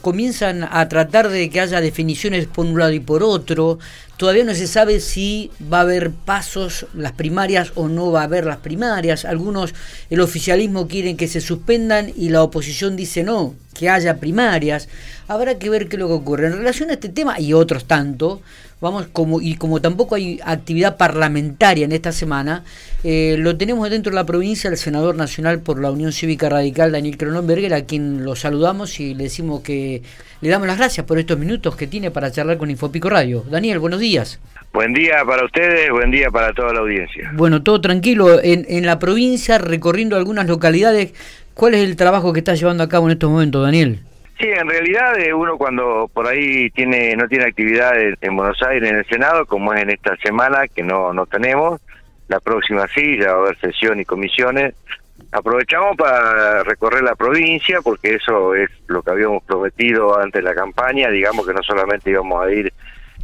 comienzan a tratar de que haya definiciones por un lado y por otro. Todavía no se sabe si va a haber pasos las primarias o no va a haber las primarias. Algunos, el oficialismo quieren que se suspendan y la oposición dice no, que haya primarias. Habrá que ver qué es lo que ocurre. En relación a este tema y otros tanto, vamos como y como tampoco hay actividad parlamentaria en esta semana, eh, lo tenemos dentro de la provincia el senador nacional por la Unión Cívica Radical, Daniel Cronenberger, a quien lo saludamos y le decimos que le damos las gracias por estos minutos que tiene para charlar con Infopico Radio. Daniel, buenos días. Buen día para ustedes, buen día para toda la audiencia. Bueno, todo tranquilo. En, en la provincia, recorriendo algunas localidades, ¿cuál es el trabajo que está llevando a cabo en estos momentos, Daniel? Sí, en realidad eh, uno cuando por ahí tiene no tiene actividad en Buenos Aires en el Senado, como es en esta semana que no no tenemos, la próxima sí, ya va a haber sesión y comisiones. Aprovechamos para recorrer la provincia porque eso es lo que habíamos prometido antes de la campaña, digamos que no solamente íbamos a ir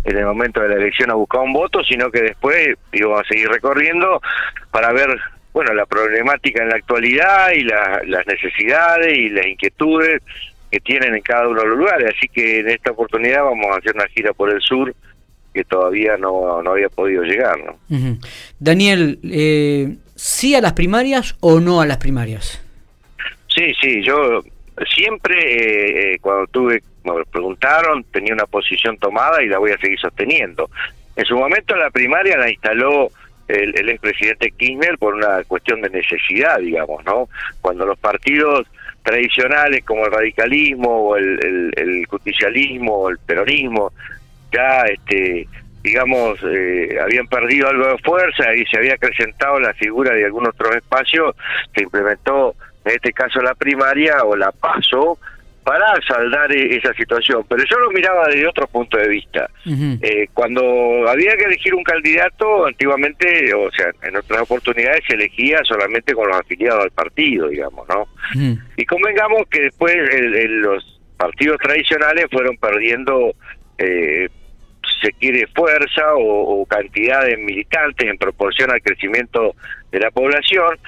en el momento de la elección a buscar un voto, sino que después íbamos a seguir recorriendo para ver bueno la problemática en la actualidad y las necesidades y las inquietudes que tienen en cada uno de los lugares. Así que en esta oportunidad vamos a hacer una gira por el sur que todavía no, no había podido llegar. ¿no? Daniel, eh, ¿sí a las primarias o no a las primarias? Sí, sí, yo siempre eh, eh, cuando tuve, me preguntaron, tenía una posición tomada y la voy a seguir sosteniendo. En su momento la primaria la instaló el, el expresidente Kirchner por una cuestión de necesidad, digamos, ¿no? Cuando los partidos tradicionales como el radicalismo o el, el, justicialismo o el peronismo ya este digamos eh, habían perdido algo de fuerza y se había acrecentado la figura de algunos otros espacios se implementó en este caso la primaria o la paso para saldar e-, esa situación. Pero yo lo miraba desde otro punto de vista. eh, cuando había que elegir un candidato, antiguamente, o sea, en otras oportunidades se elegía solamente con los afiliados al partido, digamos, ¿no? Y convengamos que después los partidos tradicionales fueron perdiendo, eh, se quiere, fuerza o, o cantidad de militantes en proporción al crecimiento de la población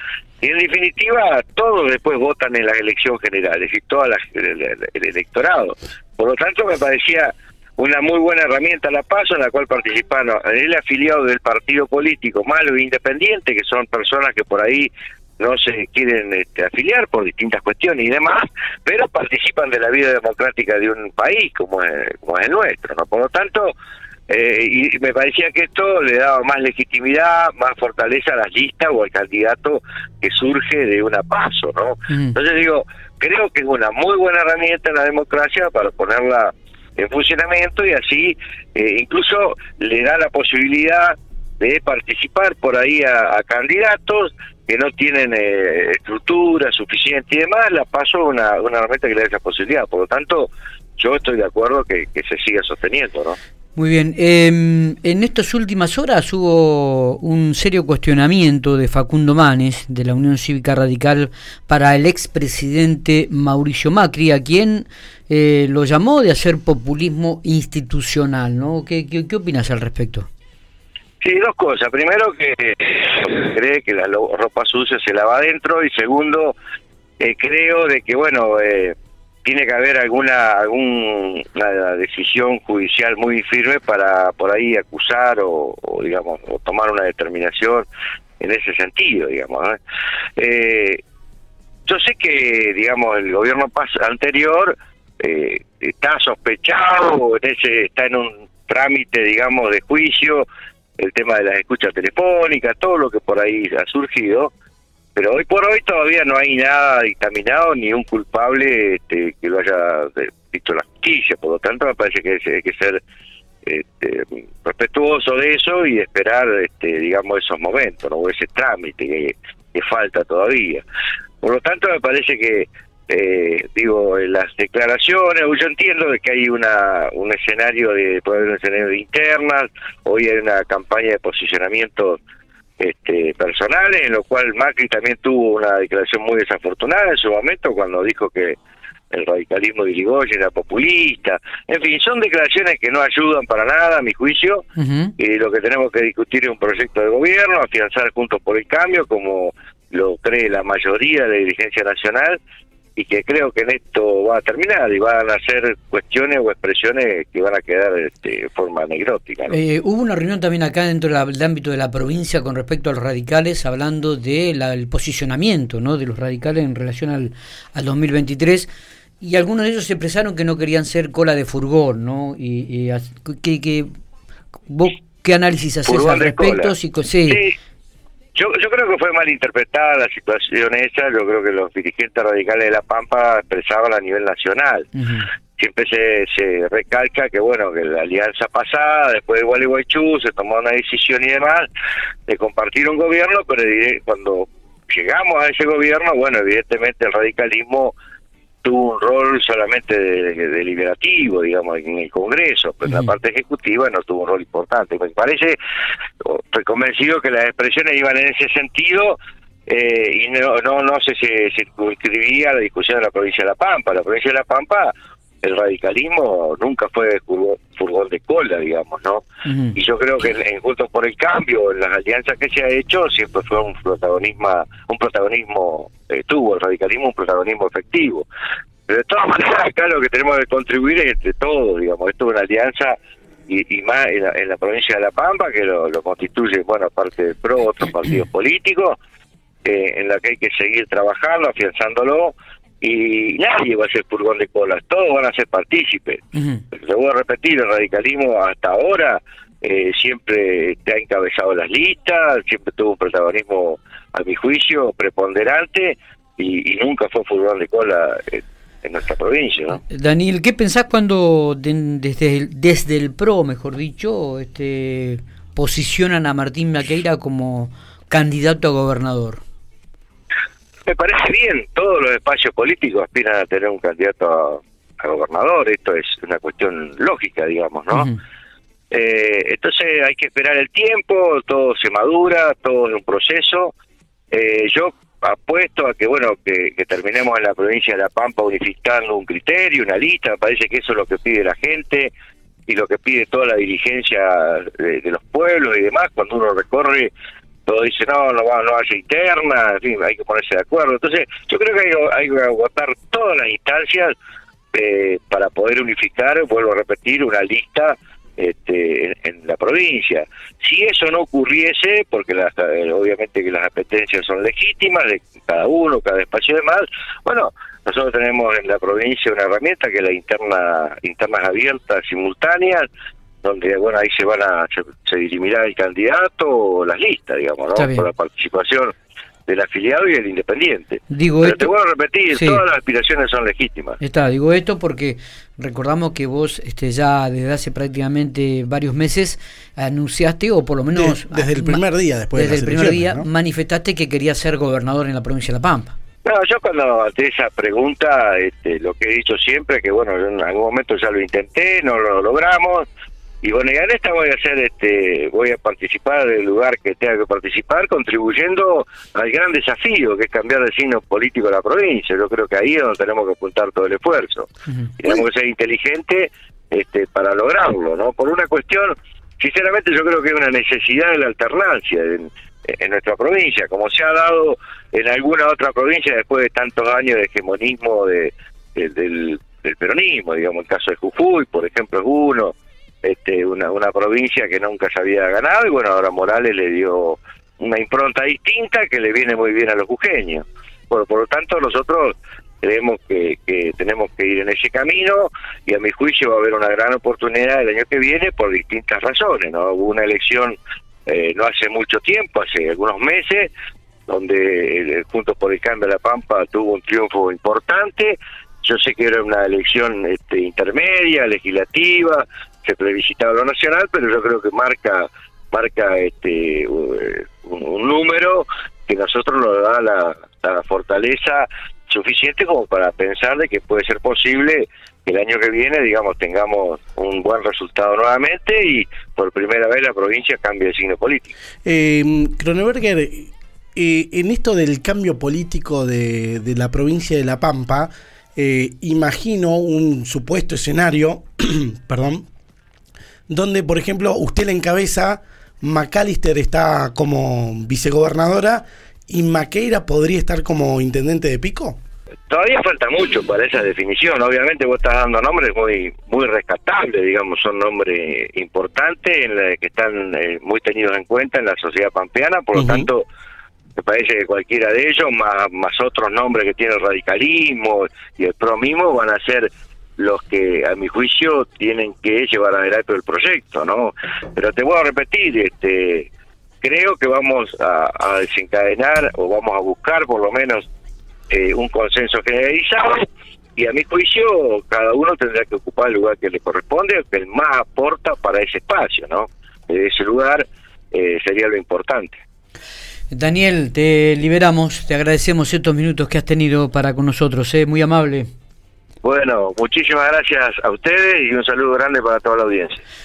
y en definitiva, todos después votan en las elecciones generales y las, el, electorado. Por lo tanto, me parecía una muy buena herramienta la PASO en la cual participaron el afiliado del partido político, malo e independiente, que son personas que por ahí no se quieren este, afiliar por distintas cuestiones y demás, pero participan de la vida democrática de un país como es, como es el nuestro. ¿no? Por lo tanto, eh, y me parecía que esto le daba más legitimidad, más fortaleza a las listas o al candidato que surge de una paso, ¿no? Mm. Entonces digo, creo que es una muy buena herramienta en la democracia para ponerla en funcionamiento y así eh, incluso le da la posibilidad de participar por ahí a, candidatos que no tienen eh, estructura suficiente y demás, la paso una, una herramienta que le da esa posibilidad. Por lo tanto, yo estoy de acuerdo que, que se siga sosteniendo, ¿no? Muy bien. Eh, en estas últimas horas hubo un serio cuestionamiento de Facundo Manes, de la Unión Cívica Radical, para el expresidente Mauricio Macri, a quien eh, lo llamó de hacer populismo institucional. ¿no? ¿Qué, qué, opinas al respecto? Sí, dos cosas. Primero, que cree que la ropa sucia se lava adentro, y segundo, eh, creo de que, bueno, eh, tiene que haber alguna alguna decisión judicial muy firme para por ahí acusar o, digamos o tomar una determinación en ese sentido digamos eh, yo sé que digamos el gobierno anterior eh, está sospechado en ese está en un trámite digamos de juicio el tema de las escuchas telefónicas todo lo que por ahí ha surgido pero hoy por hoy todavía no hay nada dictaminado ni un culpable este, que lo haya visto la justicia, por lo tanto me parece que hay que ser este, respetuoso de eso y esperar, este, digamos, esos momentos, ¿no? ese trámite que, falta todavía. Por lo tanto, me parece que, eh, digo, las declaraciones, yo entiendo de que hay una un escenario de, puede haber un escenario de internas, hoy hay una campaña de posicionamiento este, personales, en lo cual Macri también tuvo una declaración muy desafortunada en su momento cuando dijo que el radicalismo de Irigoyen era populista. En fin, son declaraciones que no ayudan para nada, a mi juicio, y lo que tenemos que discutir es un proyecto de gobierno, afianzar juntos por el cambio, como lo cree la mayoría de la dirigencia nacional, y que creo que en esto va a terminar y van a ser cuestiones o expresiones que van a quedar este, de forma anecdótica. Eh, hubo una reunión también acá dentro del ámbito de la provincia con respecto a los radicales, hablando del posicionamiento ¿no? de los radicales en relación al, al 2023 y algunos de ellos se expresaron que no querían ser cola de furgón, ¿no? Y, que, que, vos qué análisis haces al respecto, sí. sí. Yo, yo creo que fue mal interpretada la situación esa, yo creo que los dirigentes radicales de La Pampa expresaban a nivel nacional. Siempre se, se recalca que, bueno, que la alianza pasada, después de Gualeguaychú, se tomó una decisión y demás de compartir un gobierno, pero cuando llegamos a ese gobierno, bueno, evidentemente el radicalismo tuvo un rol solamente deliberativo, digamos, en el Congreso, pero en la parte ejecutiva no tuvo un rol importante. Me parece, estoy convencido que las expresiones iban en ese sentido eh, y no, no, no se, se circunscribía la discusión de la provincia de La Pampa. La provincia de La Pampa el radicalismo nunca fue furgón de cola, digamos, ¿no? Y yo creo que en, Juntos por el Cambio, en las alianzas que se ha hecho, siempre fue un protagonismo, un protagonismo, eh, tuvo el radicalismo un protagonismo efectivo. Pero de todas maneras, acá lo que tenemos que contribuir es entre todos, digamos, esto es una alianza y, más en la, provincia de La Pampa, que lo, constituye, bueno, aparte del PRO, otros partidos políticos, eh, en la que hay que seguir trabajando, afianzándolo, y nadie va a ser furgón de colas, todos van a ser partícipes. Le voy a repetir, el radicalismo hasta ahora eh, siempre te ha encabezado las listas, siempre tuvo un protagonismo, a mi juicio, preponderante y, nunca fue furgón de cola en, nuestra provincia. ¿no? Daniel, ¿qué pensás cuando desde, el, desde el PRO, mejor dicho, este posicionan a Martín Maqueira como candidato a gobernador? Me parece bien, todos los espacios políticos aspiran a tener un candidato a, gobernador, esto es una cuestión lógica, digamos, ¿no? eh, entonces hay que esperar el tiempo, todo se madura, todo es un proceso. Eh, yo apuesto a que, bueno, que, terminemos en la provincia de La Pampa unificando un criterio, una lista, me parece que eso es lo que pide la gente y lo que pide toda la dirigencia de, de los pueblos y demás, cuando uno recorre todo dice no, no, va, no haya interna, en fin, hay que ponerse de acuerdo. Entonces, yo creo que hay, que agotar todas las instancias eh, para poder unificar, vuelvo a repetir, una lista este, en, la provincia. Si eso no ocurriese, porque las, eh, obviamente que las apetencias son legítimas de cada uno, cada espacio de más, bueno, nosotros tenemos en la provincia una herramienta que es la interna, internas abiertas simultáneas, donde bueno ahí se van a se, dirimirá el candidato o las listas digamos no por la participación del afiliado y del independiente. Digo Pero te voy a repetir, todas las aspiraciones son legítimas. Está, digo esto porque recordamos que vos este, ya desde hace prácticamente varios meses anunciaste, o por lo menos... desde el primer día después Desde el primer día manifestaste que quería ser gobernador en la provincia de La Pampa. No, yo cuando ante esa pregunta, este, lo que he dicho siempre, que bueno, en algún momento ya lo intenté, no lo logramos, y bueno, y en esta voy a hacer, este, voy a participar del lugar que tenga que participar, contribuyendo al gran desafío que es cambiar de signo político a la provincia. Yo creo que ahí es donde tenemos que apuntar todo el esfuerzo. Tenemos que ser inteligentes este, para lograrlo, ¿no? Por una cuestión, sinceramente yo creo que hay una necesidad de la alternancia en, nuestra provincia, como se ha dado en alguna otra provincia después de tantos años de hegemonismo de, del, del peronismo, digamos, el caso de Jujuy, por ejemplo, es uno una, provincia que nunca se había ganado y bueno, ahora Morales le dio una impronta distinta que le viene muy bien a los jujeños. Bueno, por lo tanto nosotros creemos que, tenemos que ir en ese camino y a mi juicio va a haber una gran oportunidad el año que viene por distintas razones. ¿no? Hubo una elección eh, no hace mucho tiempo, hace algunos meses, donde Juntos por el Cambio de la Pampa tuvo un triunfo importante. Yo sé que era una elección este, intermedia, legislativa, se plebiscitaba lo nacional, pero yo creo que marca marca este un, número que nosotros nos da la, fortaleza suficiente como para pensar de que puede ser posible que el año que viene, digamos, tengamos un buen resultado nuevamente y por primera vez la provincia cambie de signo político. Eh, eh, en esto del cambio político de, de la provincia de La Pampa, eh, imagino un supuesto escenario, perdón, donde, por ejemplo, usted la encabeza, McAllister está como vicegobernadora y Maqueira podría estar como intendente de Pico? Todavía falta mucho para esa definición. Obviamente vos estás dando nombres muy muy rescatables, digamos, son nombres importantes en la que están eh, muy tenidos en cuenta en la sociedad pampeana, por lo tanto me parece que cualquiera de ellos, más, más otros nombres que tiene el radicalismo y el pro mismo, van a ser los que a mi juicio tienen que llevar adelante el proyecto, ¿no? Pero te voy a repetir, este creo que vamos a, desencadenar o vamos a buscar por lo menos eh, un consenso generalizado y a mi juicio cada uno tendrá que ocupar el lugar que le corresponde, que el más aporta para ese espacio, ¿no? ese lugar eh, sería lo importante. Daniel, te liberamos, te agradecemos estos minutos que has tenido para con nosotros, ¿eh? muy amable. Bueno, muchísimas gracias a ustedes y un saludo grande para toda la audiencia.